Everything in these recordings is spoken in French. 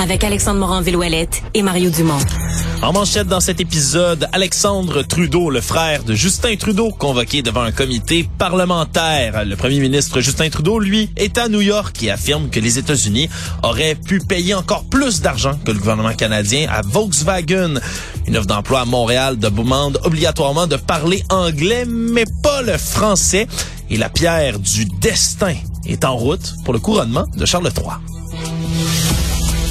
Avec Alexandre Morin-Villouellette et Mario Dumont. En manchette dans cet épisode, Alexandre Trudeau, le frère de Justin Trudeau, convoqué devant un comité parlementaire. Le premier ministre Justin Trudeau, lui, est à New York et affirme que les États-Unis auraient pu payer encore plus d'argent que le gouvernement canadien à Volkswagen. Une offre d'emploi à Montréal demande obligatoirement de parler anglais, mais pas le français. Et la pierre du destin est en route pour le couronnement de Charles III.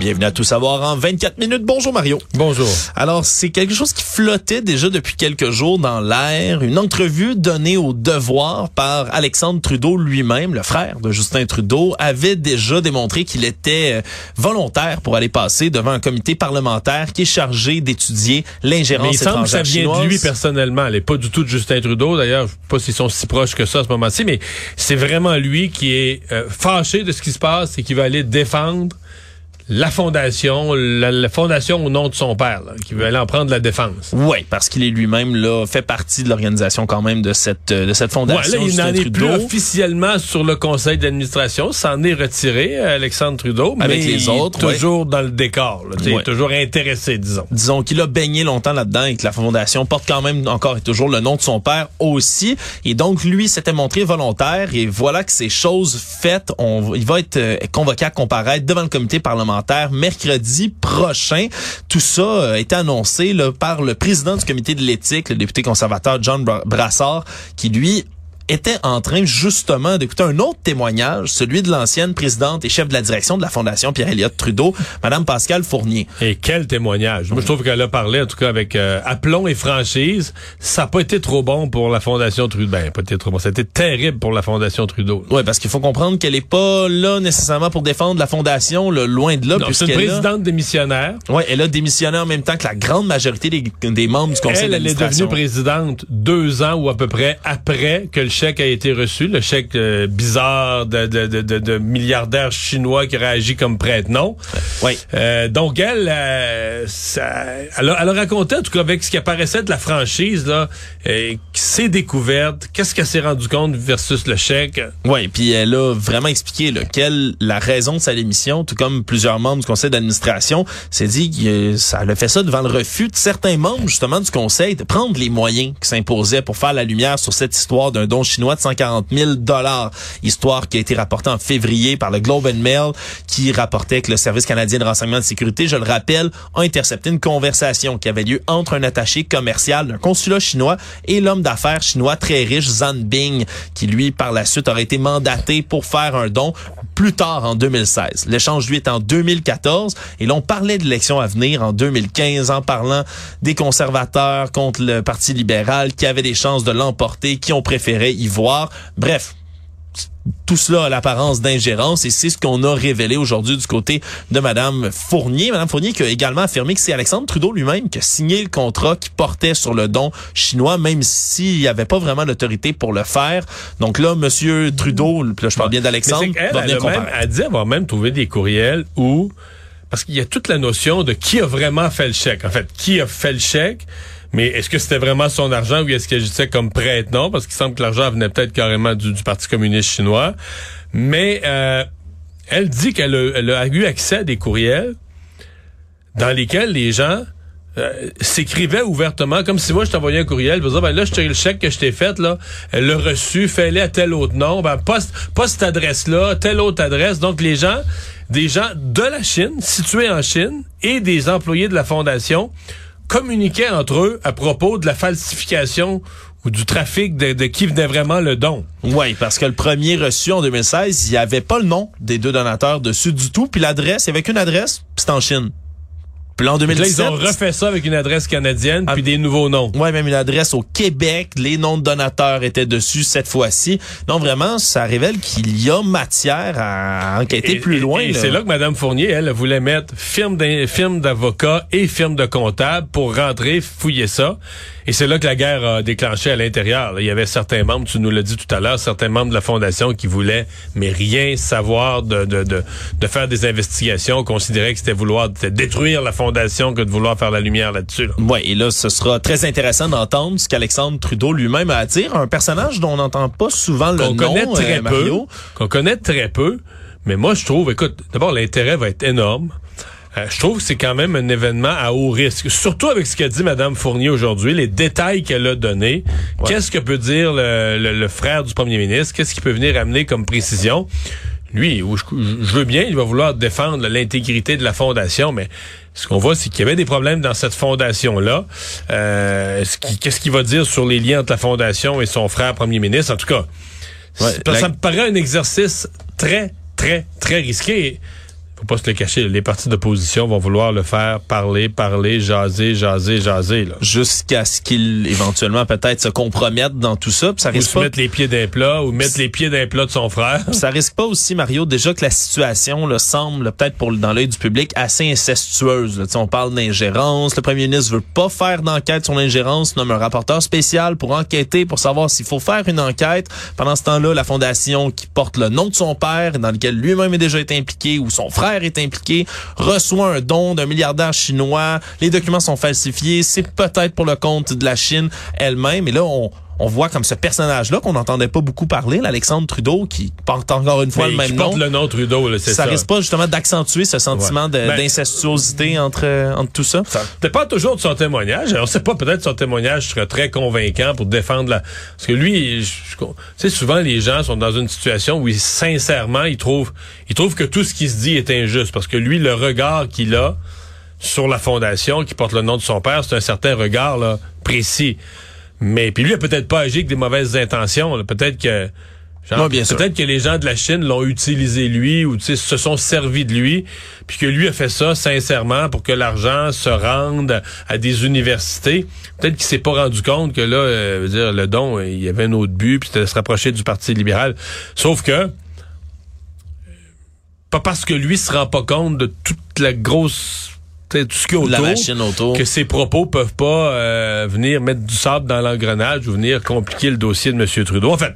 Bienvenue à Tout savoir en 24 minutes. Bonjour Mario. Bonjour. Alors, c'est quelque chose qui flottait déjà depuis quelques jours dans l'air. Une entrevue donnée au devoir par Alexandre Trudeau lui-même, le frère de Justin Trudeau, avait déjà démontré qu'il était euh, volontaire pour aller passer devant un comité parlementaire qui est chargé d'étudier l'ingérence étrangère étrangère ça vient chinoise. de lui personnellement. Elle est pas du tout de Justin Trudeau. D'ailleurs, je sais pas s'ils sont si proches que ça à ce moment-ci, mais c'est vraiment lui qui est euh, fâché de ce qui se passe et qui va aller défendre la fondation, la, la fondation au nom de son père, là, qui veut aller en prendre la défense. Oui, parce qu'il est lui-même là fait partie de l'organisation quand même de cette euh, de cette Ouais, fondation. là, il n'en est plus officiellement sur le conseil d'administration. S'en est retiré, Alexandre Trudeau. Avec mais les il est autres, ouais. toujours dans le décor. Là, sais, Ouais. toujours intéressé, disons. disons qu'il a baigné longtemps là-dedans et que la fondation porte quand même encore et toujours le nom de son père aussi. Et donc, lui s'était montré volontaire et voilà que ces choses faites, on, il va être euh, convoqué à comparaître devant le comité parlementaire mercredi prochain. Tout ça a été annoncé par le président du comité de l'éthique, le député conservateur John Bra- Brassard, qui lui était en train justement d'écouter un autre témoignage, celui de l'ancienne présidente et chef de la direction de la Fondation Pierre-Éliott Trudeau, Madame Pascale Fournier. Et quel témoignage. Moi, je trouve qu'elle a parlé, en tout cas, avec euh, aplomb et franchise. Ça n'a pas été trop bon pour la Fondation Trudeau. Ben, pas été trop bon. Ça a été terrible pour la Fondation Trudeau. Oui, parce qu'il faut comprendre qu'elle est pas là nécessairement pour défendre la fondation, là, loin de là. C'est une a- présidente démissionnaire. Ouais, elle a démissionné en même temps que la grande majorité des, des membres du conseil Elle, elle est d'administration. devenue présidente deux ans ou à peu près après que le chèque a été reçu. Le chèque euh, bizarre de, de, de, milliardaire chinois qui réagit comme prête-nom. Oui. Euh, donc elle, euh, ça- elle, a, elle a raconté en tout cas avec ce qui apparaissait de la franchise là, euh, ses découvertes, qu'est-ce qu'elle s'est rendu compte versus le chèque? Oui, puis elle a vraiment expliqué là, quelle la raison de sa démission, tout comme plusieurs membres du conseil d'administration, s'est dit que ça a fait ça devant le refus de certains membres justement du conseil de prendre les moyens qui s'imposaient pour faire la lumière sur cette histoire d'un don chinois de 140 000 dollars, histoire qui a été rapportée en février par le Globe and Mail, qui rapportait que le service canadien de renseignement de sécurité, je le rappelle, a intercepté une conversation qui avait lieu entre un attaché commercial d'un consulat chinois et l'homme d'affaires chinois très riche Zhan Bing, qui lui par la suite aurait été mandaté pour faire un don plus tard en 2016. L'échange lui est en 2014 et l'on parlait de l'élection à venir en 2015 en parlant des conservateurs contre le Parti libéral qui avaient des chances de l'emporter, qui ont préféré y voir. Bref, tout cela a l'apparence d'ingérence et c'est ce qu'on a révélé aujourd'hui du côté de Madame Fournier. Madame Fournier qui a également affirmé que c'est Alexandre Trudeau lui-même qui a signé le contrat qui portait sur le don chinois, même s'il n'y avait pas vraiment l'autorité pour le faire. Donc là, Monsieur Trudeau, là je parle bien d'Alexandre, va venir même, elle dit avoir même trouvé des courriels où, parce qu'il y a toute la notion de qui a vraiment fait le chèque. En fait, qui a fait le chèque, mais est-ce que c'était vraiment son argent ou est-ce qu'elle agissait comme prête? Non, parce qu'il semble que l'argent venait peut-être carrément du, du Parti communiste chinois. Mais euh, elle dit qu'elle a, a eu accès à des courriels dans lesquels les gens euh, s'écrivaient ouvertement, comme si moi je t'envoyais un courriel, pour dire, ben là, je le chèque que je t'ai fait, là, elle l'a reçu, fais-le à tel autre nom, ben pas, pas cette adresse-là, telle autre adresse. Donc les gens, des gens de la Chine, situés en Chine, et des employés de la Fondation, communiquaient entre eux à propos de la falsification ou du trafic de, qui venait vraiment le don. Oui, parce que le premier reçu en 2016, il n'y avait pas le nom des deux donateurs dessus du tout, puis l'adresse, il n'y avait qu'une adresse, puis c'était en Chine. Puis là, en Donc Là, 2017... ils ont refait ça avec une adresse canadienne Ah. puis des nouveaux noms. Ouais, même une adresse au Québec. Les noms de donateurs étaient dessus cette fois-ci. Donc vraiment, ça révèle qu'il y a matière à enquêter Et- plus loin. Et, c'est là que Mme Fournier, elle, voulait mettre firme d'avocat et firme de comptable pour rentrer, fouiller ça. Et c'est là que la guerre a déclenché à l'intérieur. Il y avait certains membres, tu nous l'as dit tout à l'heure, certains membres de la Fondation qui voulaient, mais rien savoir de, de, de, de faire des investigations, considéraient que c'était vouloir détruire la Fondation que de vouloir faire la lumière là-dessus. là. Ouais, et là, ce sera très intéressant d'entendre ce qu'Alexandre Trudeau lui-même a à dire. Un personnage dont on n'entend pas souvent le qu'on nom, connaît très euh, peu, Mario. qu'on connaît très peu, mais moi je trouve, écoute, d'abord l'intérêt va être énorme. Euh, je trouve que c'est quand même un événement à haut risque, surtout avec ce qu'a dit Mme Fournier aujourd'hui, les détails qu'elle a donnés. Qu'est-ce que peut dire le, le- le frère du premier ministre? Qu'est-ce qu'il peut venir amener comme précision? Lui, où je, je veux bien, il va vouloir défendre l'intégrité de la fondation, mais ce qu'on voit, c'est qu'il y avait des problèmes dans cette fondation-là. Euh, ce qui- Qu'est-ce qu'il va dire sur les liens entre la fondation et son frère premier ministre? En tout cas, Ouais, ça, la- ça me paraît un exercice très, très, très risqué. Faut pas se le cacher. Les partis d'opposition vont vouloir le faire parler, parler, jaser, jaser, jaser. Jusqu'à ce qu'il éventuellement peut-être se compromette dans tout ça. Puis ça Ou risque se pas mettre les pieds d'un plat, ou mettre les pieds d'un plat de son frère. Ça risque pas aussi, Mario, déjà que la situation là, semble, peut-être pour dans l'œil du public, assez incestueuse. là. On parle d'ingérence. Le premier ministre veut pas faire d'enquête sur l'ingérence, nomme un rapporteur spécial pour enquêter, pour savoir s'il faut faire une enquête. Pendant ce temps-là, la fondation qui porte le nom de son père, dans lequel lui-même est déjà été impliqué, ou son frère est impliqué, reçoit un don d'un milliardaire chinois. Les documents sont falsifiés. C'est peut-être pour le compte de la Chine elle-même. Et là, on on voit comme ce personnage-là qu'on n'entendait pas beaucoup parler, l'Alexandre Trudeau, qui porte encore une fois Mais le même nom. porte le nom Trudeau, là, c'est ça, ça. risque pas justement d'accentuer ce sentiment de- Ben- d'incestuosité entre, entre tout ça. Ça dépend toujours de son témoignage. On sait pas, peut-être son témoignage serait très convaincant pour défendre la... Parce que lui, tu sais, souvent les gens sont dans une situation où ils, sincèrement, ils trouvent, ils trouvent que tout ce qui se dit est injuste. Parce que lui, le regard qu'il a sur la fondation qui porte le nom de son père, c'est un certain regard là, précis. Mais puis lui, a peut-être pas agi avec des mauvaises intentions. Peut-être que... bien. Peut-être que les gens de la Chine l'ont utilisé lui ou se sont servis de lui, puis que lui a fait ça sincèrement pour que l'argent se rende à des universités. Peut-être qu'il s'est pas rendu compte que là, euh, je veux dire, le don, euh, il y avait un autre but, puis c'était de se rapprocher du Parti libéral. Sauf que pas parce que lui se rend pas compte de toute la grosse tout ce De la autour, machine autour. que ses propos peuvent pas euh, venir mettre du sable dans l'engrenage ou venir compliquer le dossier de M. Trudeau. En fait,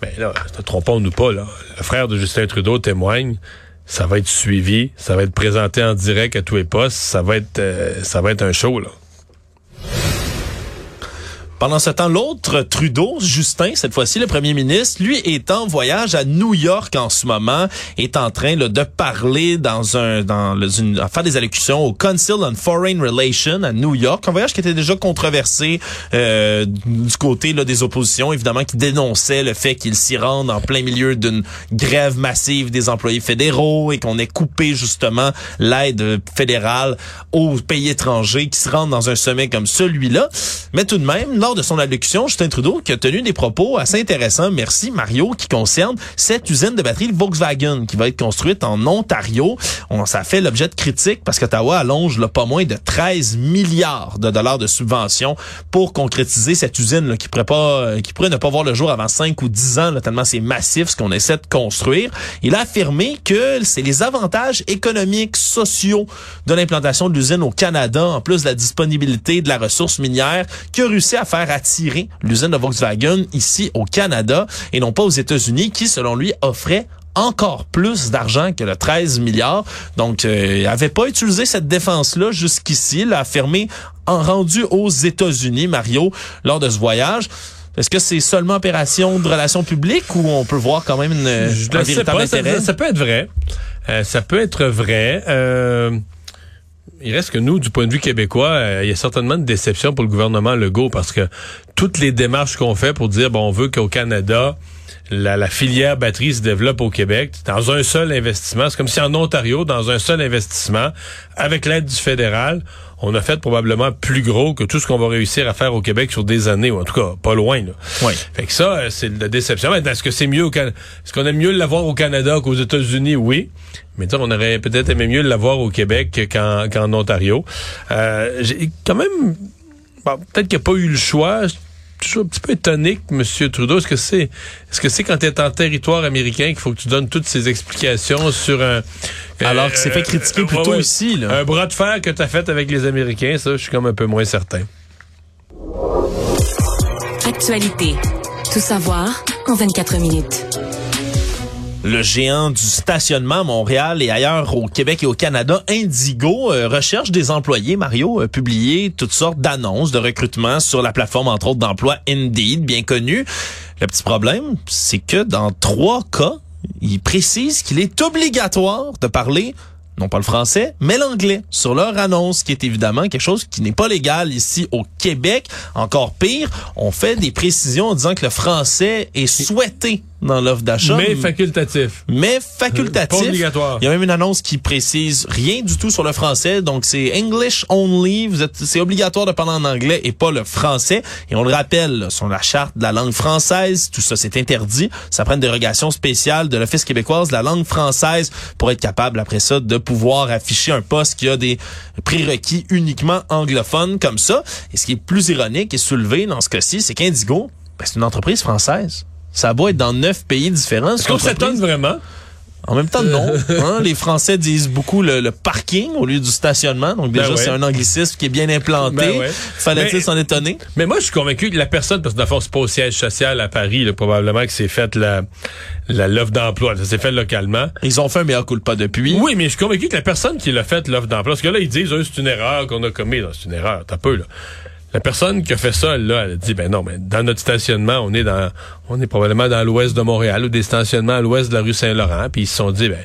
ben là, ne trompons-nous pas, là. Le frère de Justin Trudeau témoigne. Ça va être suivi, ça va être présenté en direct à tous les postes, ça va être euh, ça va être un show là. Pendant ce temps, l'autre Trudeau, Justin, cette fois-ci le premier ministre, lui est en voyage à New York en ce moment, est en train là, de parler dans un dans une à faire des allocutions au Council on Foreign Relations à New York, un voyage qui était déjà controversé euh, du côté là, des oppositions, évidemment, qui dénonçaient le fait qu'il s'y rende en plein milieu d'une grève massive des employés fédéraux et qu'on ait coupé justement l'aide fédérale aux pays étrangers qui se rendent dans un sommet comme celui-là. Mais tout de même, de son allocution, Justin Trudeau qui a tenu des propos assez intéressants, merci Mario, qui concernent cette usine de batterie Volkswagen qui va être construite en Ontario. On, ça fait l'objet de critiques parce qu'Ottawa allonge là, pas moins de 13 milliards de dollars de subventions pour concrétiser cette usine euh, qui pourrait ne pas voir le jour avant 5 ou 10 ans, là, tellement c'est massif ce qu'on essaie de construire. Il a affirmé que c'est les avantages économiques, sociaux de l'implantation de l'usine au Canada, en plus de la disponibilité de la ressource minière, qui a réussi à faire attirer l'usine de Volkswagen ici au Canada et non pas aux États-Unis, qui, selon lui, offrait encore plus d'argent que le 13 milliards. Donc, euh, il avait pas utilisé cette défense-là jusqu'ici. Il l'a affirmé en rendu aux États-Unis, Mario, lors de ce voyage. Est-ce que c'est seulement opération de relations publiques ou on peut voir quand même une, Je un véritable pas, ça, intérêt? ça peut être vrai. Euh, ça peut être vrai. Euh, il reste que nous, du point de vue québécois, euh, il y a certainement une déception pour le gouvernement Legault parce que toutes les démarches qu'on fait pour dire, bon, on veut qu'au Canada, la, la filière batterie se développe au Québec dans un seul investissement. C'est comme si en Ontario, dans un seul investissement, avec l'aide du fédéral, on a fait probablement plus gros que tout ce qu'on va réussir à faire au Québec sur des années, ou en tout cas, pas loin. Là. Oui. Fait que ça, euh, c'est la déception. Maintenant, est-ce que c'est mieux au Canada? Est-ce qu'on aime mieux l'avoir au Canada qu'aux États-Unis? Oui. Mais on aurait peut-être aimé mieux l'avoir au Québec qu'en qu'en Ontario. Euh, j'ai quand même... Bon, peut-être qu'il n'y a pas eu le choix toujours un petit peu étonné que M. Trudeau, est-ce que c'est est-ce que c'est quand tu es en territoire américain qu'il faut que tu donnes toutes ces explications sur un alors que c'est fait critiquer plus tôt ici là. Un bras de fer que tu as fait avec les Américains, ça je suis comme un peu moins certain. Actualité. Tout savoir en 24 minutes le géant du stationnement à Montréal et ailleurs au Québec et au Canada, Indigo, euh, recherche des employés. Mario a publié toutes sortes d'annonces de recrutement sur la plateforme, entre autres, d'emploi Indeed, bien connue. Le petit problème, c'est que dans trois cas, il précise qu'il est obligatoire de parler non pas le français, mais l'anglais sur leur annonce, qui est évidemment quelque chose qui n'est pas légal ici au Québec. Encore pire, on fait des précisions en disant que le français est souhaité dans l'offre d'achat. Mais facultatif. Mais facultatif. Pas obligatoire. Il y a même une annonce qui précise rien du tout sur le français. Donc, c'est English only. Vous êtes, c'est obligatoire de parler en anglais et pas le français. Et on le rappelle, sur la charte de la langue française, tout ça, c'est interdit. Ça prend une dérogation spéciale de l'Office québécoise de la langue française pour être capable, après ça, de pouvoir afficher un poste qui a des prérequis uniquement anglophones comme ça. Et ce qui est plus ironique et soulevé dans ce cas-ci, c'est qu'Indigo, ben, c'est une entreprise française. Ça va être dans neuf pays différents. Est-ce qu'on s'étonne vraiment? En même temps, non. Hein, les Français disent beaucoup le, parking au lieu du stationnement. Donc déjà, ben c'est un anglicisme qui est bien implanté. Ben Fallait-il s'en étonner? Mais moi, je suis convaincu que la personne, parce que fond, c'est pas au siège social à Paris, là, probablement que c'est fait la l'offre d'emploi. Ça s'est fait localement. Ils ont fait un meilleur coup pas depuis. Oui, mais je suis convaincu que la personne qui l'a fait l'offre d'emploi, parce que là, ils disent, c'est une erreur qu'on a commise. C'est une erreur, t'as peu, là. La personne qui a fait ça, là, elle a dit, ben non, mais dans notre stationnement, on est dans, on est probablement dans l'ouest de Montréal ou des stationnements à l'ouest de la rue Saint-Laurent. Puis ils se sont dit, ben,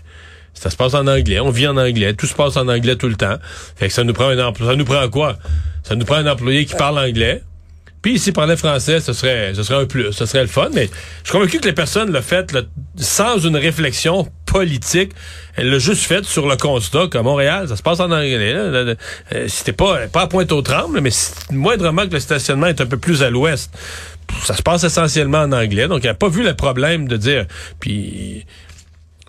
ça se passe en anglais, on vit en anglais, tout se passe en anglais tout le temps. Fait que ça nous prend un. Ça nous prend quoi? Ça nous prend un employé qui parle anglais. Puis s'il parlait français, ce serait, ce serait un plus, ce serait le fun. Mais je suis convaincu que les personnes l'ont fait sans une réflexion politique. Elle l'a juste fait sur le constat qu'à Montréal, ça se passe en anglais. Euh, c'était pas, pas à Pointe-aux-Trembles, mais moindrement que le stationnement est un peu plus à l'ouest. Ça se passe essentiellement en anglais. Donc, elle n'a pas vu le problème de dire. Puis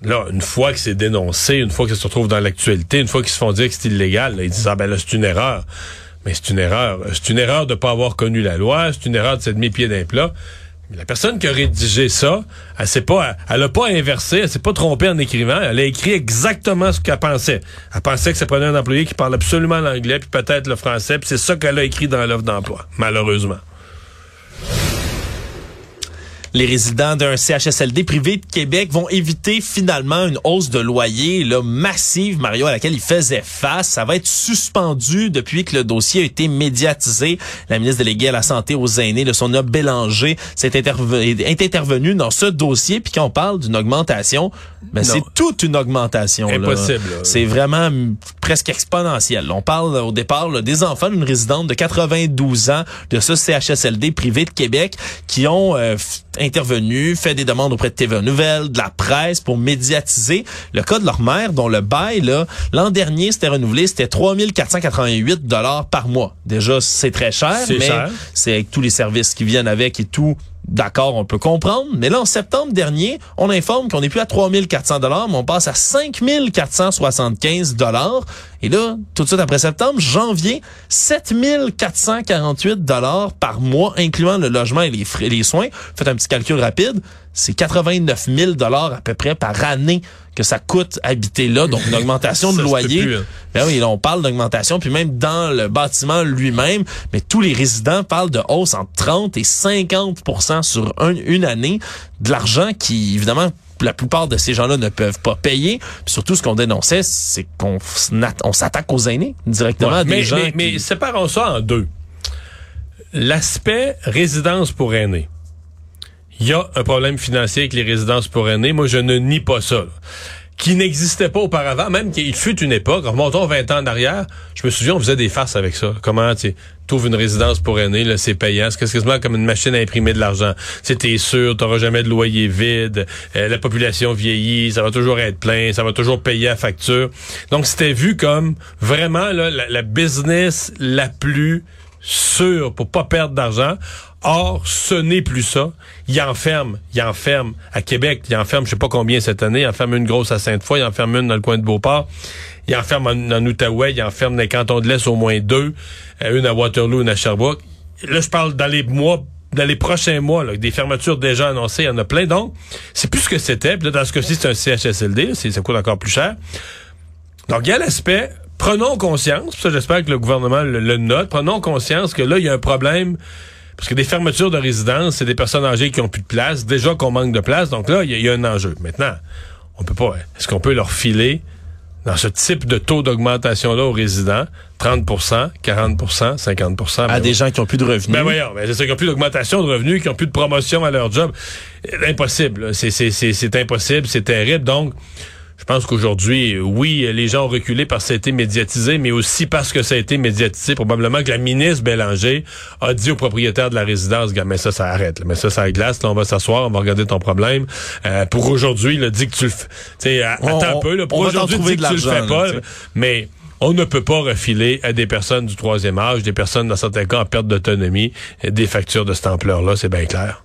là, une fois que c'est dénoncé, une fois que ça se retrouve dans l'actualité, une fois qu'ils se font dire que c'est illégal, ils disent ah ben là c'est une erreur. Mais c'est une erreur. C'est une erreur de pas avoir connu la loi. C'est une erreur de s'être mis pied d'un plat. La personne qui a rédigé ça, elle s'est pas, elle a pas inversé, elle s'est pas trompée en écrivant, elle a écrit exactement ce qu'elle pensait. Elle pensait que ça prenait un employé qui parle absolument l'anglais puis peut-être le français, puis c'est ça qu'elle a écrit dans l'offre d'emploi, malheureusement les résidents d'un CHSLD privé de Québec vont éviter finalement une hausse de loyer là, massive, Mario, à laquelle ils faisaient face. Ça va être suspendu depuis que le dossier a été médiatisé. La ministre déléguée à la Santé aux aînés, le Sonia Bélanger, s'est est intervenue dans ce dossier. Puis quand on parle d'une augmentation, ben c'est toute une augmentation. Impossible. C'est vraiment presque exponentiel. On parle au départ des enfants d'une résidente de 92 ans de ce CHSLD privé de Québec qui ont euh, intervenu, fait des demandes auprès de TVA Nouvelles, de la presse pour médiatiser le cas de leur mère dont le bail l'an dernier c'était renouvelé, c'était 3488 dollars par mois. Déjà c'est très cher, mais c'est avec tous les services qui viennent avec et tout D'accord, on peut comprendre, mais là, en septembre dernier, on informe qu'on n'est plus à 3400 dollars, mais on passe à 5475 dollars. Et là, tout de suite après septembre, janvier, 7448 dollars par mois, incluant le logement et les frais, les soins. Faites un petit calcul rapide c'est 89 000 dollars à peu près par année que ça coûte habiter là, donc une augmentation de loyer. Hein. Ben oui, là, on parle d'augmentation, puis même dans le bâtiment lui-même, mais tous les résidents parlent de hausse entre 30 et 50% sur une année, de l'argent qui, évidemment, la plupart de ces gens-là ne peuvent pas payer. Puis surtout, ce qu'on dénonçait, c'est qu'on on s'attaque aux aînés directement à des mais, gens. Mais, mais séparons ça en deux. L'aspect résidence pour aînés il y a un problème financier avec les résidences pour aînés. Moi, je ne nie pas ça. qui n'existait pas auparavant, même qu'il fut une époque, remontons 20 ans en arrière, je me souviens, on faisait des farces avec ça. Comment, tu trouves une résidence pour aînés, c'est payant. C'est quasiment comme une machine à imprimer de l'argent. C'était sûr, t'auras jamais de loyer vide, euh, la population vieillit, ça va toujours être plein, ça va toujours payer à facture. Donc, c'était vu comme vraiment là, la business la plus sûre pour pas perdre d'argent. Or, ce n'est plus ça. Il enferme, il enferme à Québec, il enferme je sais pas combien cette année, il enferme une grosse à Sainte-Foy, il enferme une dans le coin de Beauport, il enferme en, en Outaouais, il enferme dans les cantons de l'Est au moins deux, euh, une à Waterloo, une à Sherbrooke. Là, je parle dans les mois dans les prochains mois, là, des fermetures déjà annoncées, il y en a plein. Donc, c'est plus ce que c'était. Puis là, dans ce cas-ci, c'est un CHSLD, ça coûte encore plus cher. Donc, il y a l'aspect, prenons conscience, ça j'espère que le gouvernement le, le note, prenons conscience que là, il y a un problème parce que des fermetures de résidences, c'est des personnes âgées qui ont plus de place. Déjà qu'on manque de place, donc là, il y, y, a un enjeu. Maintenant, on peut pas. Est-ce qu'on peut leur filer dans ce type de taux d'augmentation-là aux résidents, 30% 40% 50% À ben des gens qui ont plus de revenus. Ben voyons, ben c'est ça, qui ont plus d'augmentation de revenus, qui ont plus de promotion à leur job. Impossible. C'est impossible, c'est terrible. Donc, je pense qu'aujourd'hui, oui, les gens ont reculé parce que ça a été médiatisé, mais aussi parce que ça a été médiatisé, probablement que la ministre Bélanger a dit au propriétaire de la résidence, mais ça, ça arrête, là, mais ça, ça glace, là, on va s'asseoir, on va regarder ton problème. Euh, pour aujourd'hui, il dit que tu le fais. Attends un peu, là, pour aujourd'hui, dit que tu le fais pas, là, mais on ne peut pas refiler à des personnes du troisième âge, des personnes dans certains cas en perte d'autonomie, des factures de cette ampleur-là, c'est bien clair.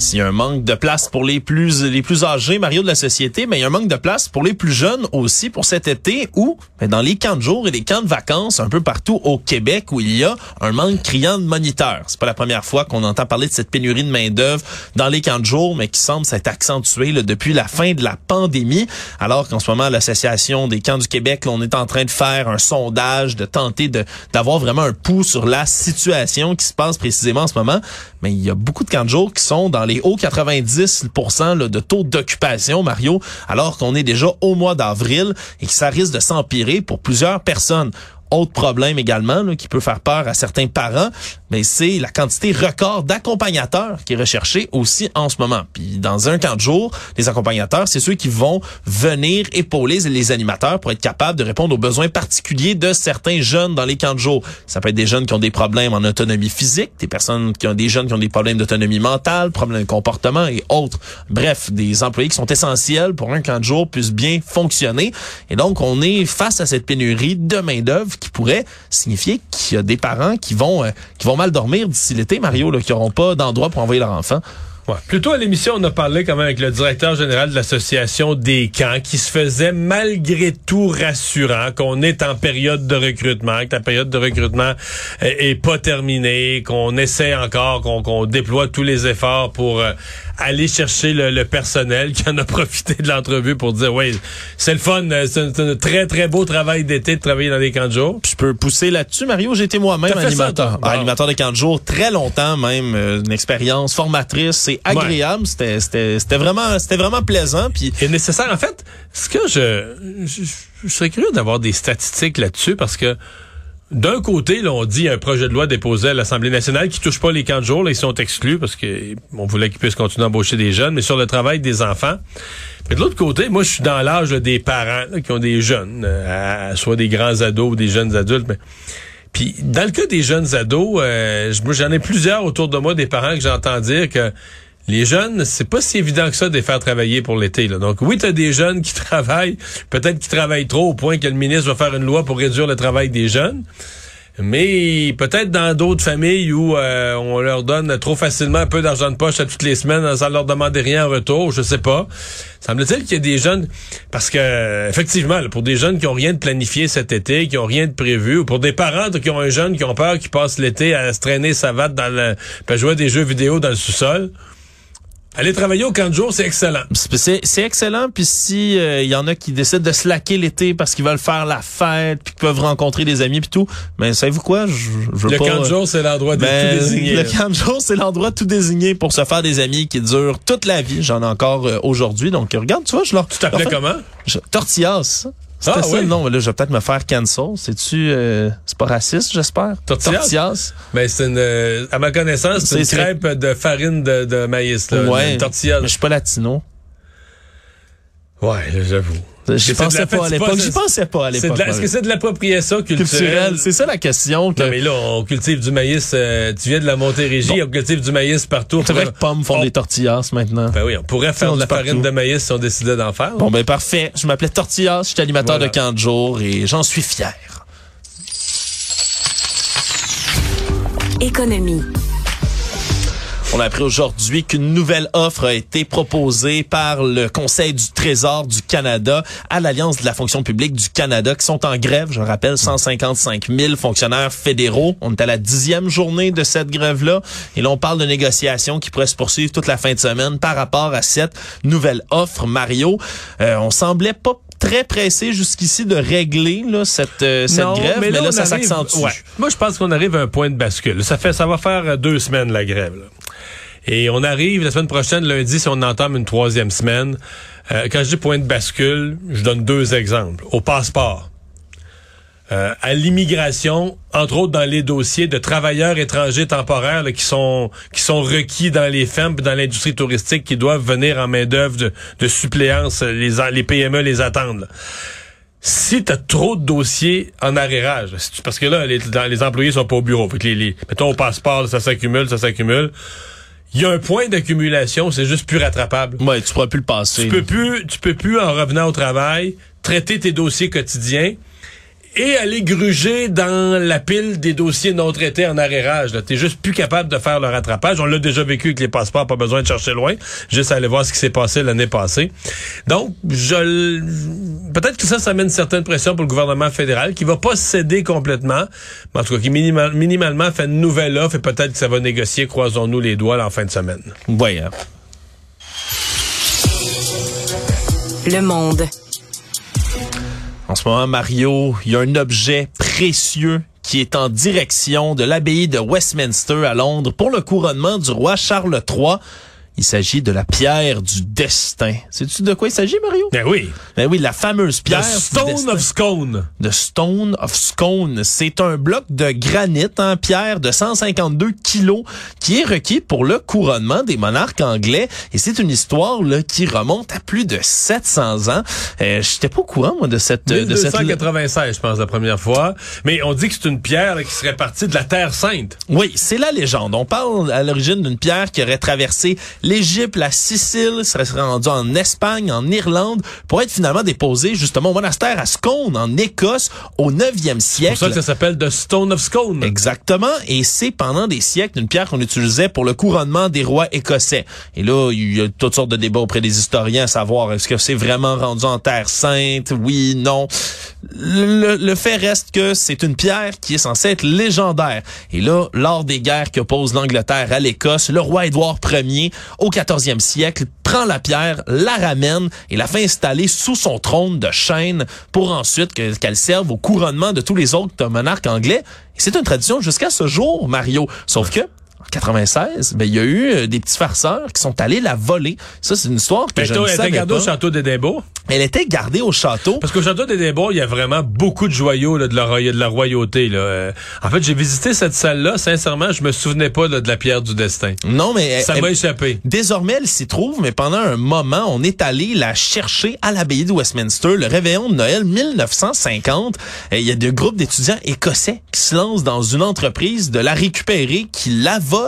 S'il y a un manque de place pour les plus les plus âgés, Mario de la société, mais il y a un manque de place pour les plus jeunes aussi pour cet été où, ben, dans les camps de jour et les camps de vacances un peu partout au Québec où il y a un manque criant de moniteurs. C'est pas la première fois qu'on entend parler de cette pénurie de main d'œuvre dans les camps de jour, mais qui semble s'être accentuée là, depuis la fin de la pandémie. Alors qu'en ce moment, l'association des camps du Québec, on est en train de faire un sondage, de tenter de d'avoir vraiment un pouls sur la situation qui se passe précisément en ce moment. Mais il y a beaucoup de camps de jour qui sont dans les hauts 90 là, de taux d'occupation, Mario, alors qu'on est déjà au mois d'avril et que ça risque de s'empirer pour plusieurs personnes. Autre problème également là, qui peut faire peur à certains parents, mais c'est la quantité record d'accompagnateurs qui est recherchée aussi en ce moment. Puis dans un camp de jour, les accompagnateurs, c'est ceux qui vont venir épauler les animateurs pour être capables de répondre aux besoins particuliers de certains jeunes dans les camps de jour. Ça peut être des jeunes qui ont des problèmes en autonomie physique, des personnes qui ont des jeunes qui ont des problèmes d'autonomie mentale, problèmes de comportement et autres. Bref, des employés qui sont essentiels pour un camp de jour puisse bien fonctionner. Et donc on est face à cette pénurie de main d'œuvre qui pourrait signifier qu'il y a des parents qui vont euh, qui vont mal dormir d'ici l'été, Mario, là, qui n'auront pas d'endroit pour envoyer leur enfant. Ouais. Plutôt à l'émission, on a parlé quand même avec le directeur général de l'association des camps qui se faisait malgré tout rassurant qu'on est en période de recrutement, que la période de recrutement est, est pas terminée, qu'on essaie encore, qu'on qu'on déploie tous les efforts pour euh, aller chercher le, le, personnel qui en a profité de l'entrevue pour dire oui, c'est le fun, c'est un, très très beau travail d'été de travailler dans les camps de jour. Puis je peux pousser là-dessus, Mario. Été moi-même animateur, ça, animateur de camps de jour très longtemps, même euh, une expérience formatrice. C'est agréable, ouais. c'était c'était vraiment c'était vraiment plaisant. Puis et nécessaire. En fait, ce que je, je, je serais curieux d'avoir des statistiques là-dessus parce que d'un côté, là, on dit un projet de loi déposé à l'Assemblée nationale qui touche pas les camps de jour, là, ils sont exclus parce que on voulait qu'ils puissent continuer à embaucher des jeunes, mais sur le travail des enfants. Mais de l'autre côté, moi, je suis dans l'âge des parents qui ont des jeunes, euh, soit des grands ados ou des jeunes adultes. Mais... Puis dans le cas des jeunes ados, euh, j'en ai plusieurs autour de moi, des parents que j'entends dire que les jeunes, c'est pas si évident que ça de les faire travailler pour l'été. Donc oui, tu as des jeunes qui travaillent, peut-être qu'ils travaillent trop au point que le ministre va faire une loi pour réduire le travail des jeunes. Mais peut-être dans d'autres familles où euh, on leur donne trop facilement un peu d'argent de poche à toutes les semaines sans leur demander rien en retour, je sais pas. Semble-t-il qu'il y a des jeunes parce que effectivement, pour des jeunes qui ont rien de planifié cet été, qui ont rien de prévu, ou pour des parents qui ont un jeune qui ont peur qui passe l'été à se traîner sa vatte dans le, à jouer à des jeux vidéo dans le sous-sol. Aller travailler au camp de jour, c'est excellent. C'est excellent. Puis si il euh, y en a qui décident de slacker l'été parce qu'ils veulent faire la fête, puis qu'ils peuvent rencontrer des amis puis tout, mais savez-vous quoi? Je, je Le pas, camp de jour, c'est l'endroit ben, tout désigner. Le camp de jour, c'est l'endroit tout désigné pour se faire des amis qui durent toute la vie. J'en ai encore euh, aujourd'hui. Donc regarde, tu vois, je leur. Tu t'appelais comment? je, Tortillas. C'était Ah, ça oui? le nom. Là, je vais peut-être me faire cancel. C'est-tu... euh, c'est pas raciste, j'espère? Tortillas? Mais c'est une, euh, à ma connaissance, c'est une crêpe de farine de, de maïs, là. Ouais. Une tortilla. Mais je suis pas latino. Ouais, j'avoue. La- pensais pas à l'époque. J'y pensais pas à C'est l'époque. de la- Est-ce que c'est de l'appropriation culturelle? culturel? C'est ça la question. Que... Non, mais là, on cultive du maïs. euh, tu viens de la Montérégie, on cultive du maïs partout. C'est vrai que Pomme font on- des tortillas maintenant. Ben oui, on pourrait faire on de la partout. farine de maïs si on décidait d'en faire. Bon, ben parfait. Je m'appelais Tortillas, j'étais animateur Voilà. de camp de jour et j'en suis fier. Économie. On a appris aujourd'hui qu'une nouvelle offre a été proposée par le Conseil du Trésor du Canada à l'Alliance de la fonction publique du Canada qui sont en grève. Je le rappelle, 155 000 fonctionnaires fédéraux. On est à la dixième journée de cette grève-là. Et là, on parle de négociations qui pourraient se poursuivre toute la fin de semaine par rapport à cette nouvelle offre. Mario, euh, on semblait pas très pressé jusqu'ici de régler là, cette, euh, cette Non, grève, mais là, ça s'accentue. ouais. Moi, je pense qu'on arrive à un point de bascule. Ça fait, ça va faire deux semaines la grève. là. Et on arrive la semaine prochaine, lundi, si on entame une troisième semaine. Euh, quand je dis point de bascule, je donne deux exemples. Au passeport. Euh, à l'immigration, entre autres dans les dossiers de travailleurs étrangers temporaires là, qui sont qui sont requis dans les fermes dans l'industrie touristique qui doivent venir en main d'œuvre de, de suppléance, les les PME les attendent. si tu as trop de dossiers en arrérage, parce que là, les, les employés sont pas au bureau, fait que les, les- mettons au passeport, ça s'accumule, ça s'accumule. Il y a un point d'accumulation, c'est juste plus rattrapable. Ouais, tu pourras plus le passer. Tu peux plus, tu peux plus en revenant au travail traiter tes dossiers quotidiens et aller gruger dans la pile des dossiers non traités en arrérage. Tu juste plus capable de faire le rattrapage. On l'a déjà vécu avec les passeports, pas besoin de chercher loin. Juste aller voir ce qui s'est passé l'année passée. Donc, je l- peut-être que ça, ça met une certaine pression pour le gouvernement fédéral qui va pas céder complètement, mais en tout cas qui minimal- minimalement fait une nouvelle offre et peut-être que ça va négocier, croisons-nous les doigts, là, en fin de semaine. Hein. Le monde. En ce moment, Mario, il y a un objet précieux qui est en direction de l'abbaye de Westminster à Londres pour le couronnement du roi Charles III. Il s'agit de la pierre du destin. Sais-tu de quoi il s'agit, Mario? Ben oui. Ben oui, la fameuse pierre The Stone of Scone. The Stone of Scone. C'est un bloc de granit en pierre de 152 kilos qui est requis pour le couronnement des monarques anglais. Et c'est une histoire là, qui remonte à plus de 700 ans. Euh, J'étais pas au courant, moi, de cette... de cette 1296, je pense, la première fois. Mais on dit que c'est une pierre là, qui serait partie de la Terre Sainte. Oui, c'est la légende. On parle à l'origine d'une pierre qui aurait traversé l'Égypte, la Sicile, serait rendue en Espagne, en Irlande, pour être finalement déposée justement au monastère à Scone, en Écosse, au 9e C'est pour siècle. ça que ça s'appelle The Stone of Scone. Exactement, et c'est pendant des siècles une pierre qu'on utilisait pour le couronnement des rois écossais. Et là, il y a toutes sortes de débats auprès des historiens à savoir est-ce que c'est vraiment rendu en terre sainte, oui, non. Le, le fait reste que c'est une pierre qui est censée être légendaire. Et là, lors des guerres que pose l'Angleterre à l'Écosse, le roi Édouard Ier, au 14e siècle, prend la pierre, la ramène et la fait installer sous son trône de chêne pour ensuite que- qu'elle serve au couronnement de tous les autres monarques anglais. Et c'est une tradition jusqu'à ce jour, Mario. Sauf que, 96, ben, il y a eu euh, des petits farceurs qui sont allés la voler. Ça, c'est une histoire que Ben, je ne elle était savais gardée au pas. château d'Édimbourg. Elle était gardée au château. Parce qu'au château d'Édimbourg, il y a vraiment beaucoup de joyaux là, de, la, roya- de la royauté. Là. Euh, En fait, j'ai visité cette salle-là. Sincèrement, je me souvenais pas là, de la pierre du destin. Non, mais elle- Ça m'a échappé. Désormais, elle s'y trouve, mais pendant un moment, on est allé la chercher à l'abbaye de Westminster, le réveillon de Noël 1950. Et Il y a des groupes d'étudiants écossais qui se lancent dans une entreprise de la récupérer, qui la volent,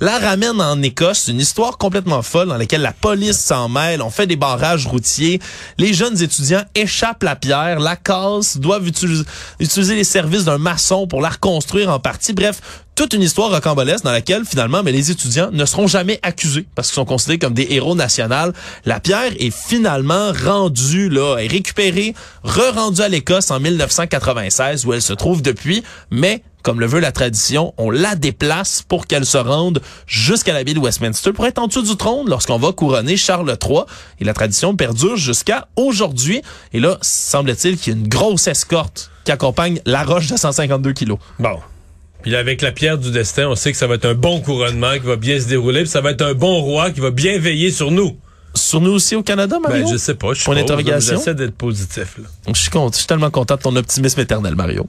la ramènent en Écosse. Une histoire complètement folle dans laquelle la police s'en mêle. On fait des barrages routiers. Les jeunes étudiants échappent la pierre, la cassent, doivent utiliser, utiliser les services d'un maçon pour la reconstruire en partie. Bref, toute une histoire rocambolesque dans laquelle finalement mais les étudiants ne seront jamais accusés parce qu'ils sont considérés comme des héros nationaux. La pierre est finalement rendue là, est récupérée, re-rendue à l'Écosse en 1996 où elle se trouve depuis, mais comme le veut la tradition, on la déplace pour qu'elle se rende jusqu'à la ville de Westminster pour être en dessous du trône lorsqu'on va couronner Charles III. Et la tradition perdure jusqu'à aujourd'hui. Et là, semble-t-il qu'il y a une grosse escorte qui accompagne la roche de 152 kilos. Bon. Puis avec la pierre du destin, on sait que ça va être un bon couronnement qui va bien se dérouler, puis ça va être un bon roi qui va bien veiller sur nous. Sur nous aussi au Canada, Mario? Ben, je sais pas. Je d'interrogation. J'essaie d'être positif. Là. Je suis, content, je suis tellement content de ton optimisme éternel, Mario.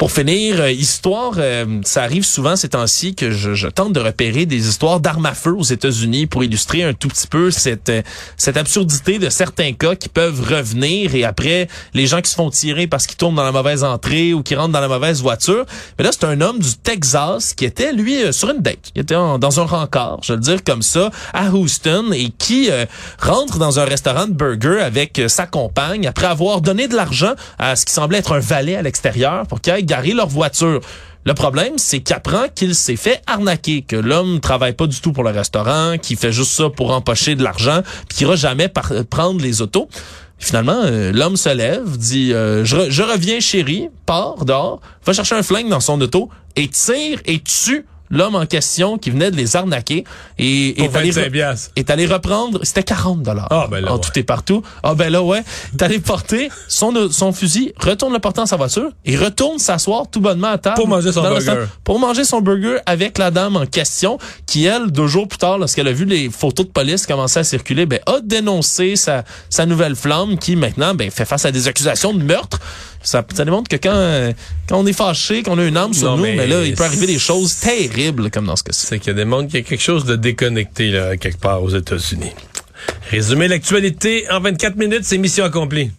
Pour finir, euh, histoire, euh, ça arrive souvent ces temps-ci que je, je, tente de repérer des histoires d'armes à feu aux États-Unis pour illustrer un tout petit peu cette euh, cette absurdité de certains cas qui peuvent revenir et après les gens qui se font tirer parce qu'ils tournent dans la mauvaise entrée ou qui rentrent dans la mauvaise voiture. Mais là, c'est un homme du Texas qui était lui sur une date, qui était dans un rencard, je vais le dire comme ça, à Houston et qui rentre dans un restaurant de burger avec sa compagne après avoir donné de l'argent à ce qui semblait être un valet à l'extérieur pour qu'il aille garer leur voiture. Le problème, c'est qu'il apprend qu'il s'est fait arnaquer, que l'homme travaille pas du tout pour le restaurant, qu'il fait juste ça pour empocher de l'argent, puis qu'il ira jamais prendre les autos. Finalement, euh, l'homme se lève, dit euh, je, je, reviens chérie, part dehors, va chercher un flingue dans son auto et tire et tue l'homme en question qui venait de les arnaquer et est allé, 25 piastres. est allé reprendre, c'était 40 dollars. Ah, ben là, en ouais. tout et partout. Ah ben là ouais, est allé porter son son fusil, retourne le porter dans sa voiture et retourne s'asseoir tout bonnement à table Pour manger son burger. pour manger son burger avec la dame en question qui elle deux jours plus tard lorsqu'elle a vu les photos de police commencer à circuler, ben a dénoncé sa sa nouvelle flamme qui maintenant ben fait face à des accusations de meurtre. Ça, ça démontre que quand, quand on est fâché, qu'on a une arme sur Non, nous, mais mais là, il peut arriver des choses terribles comme dans ce cas-ci. C'est qu'il y a des mondes qui a quelque chose de déconnecté là, quelque part aux États-Unis. Résumer l'actualité en 24 minutes, c'est mission accomplie.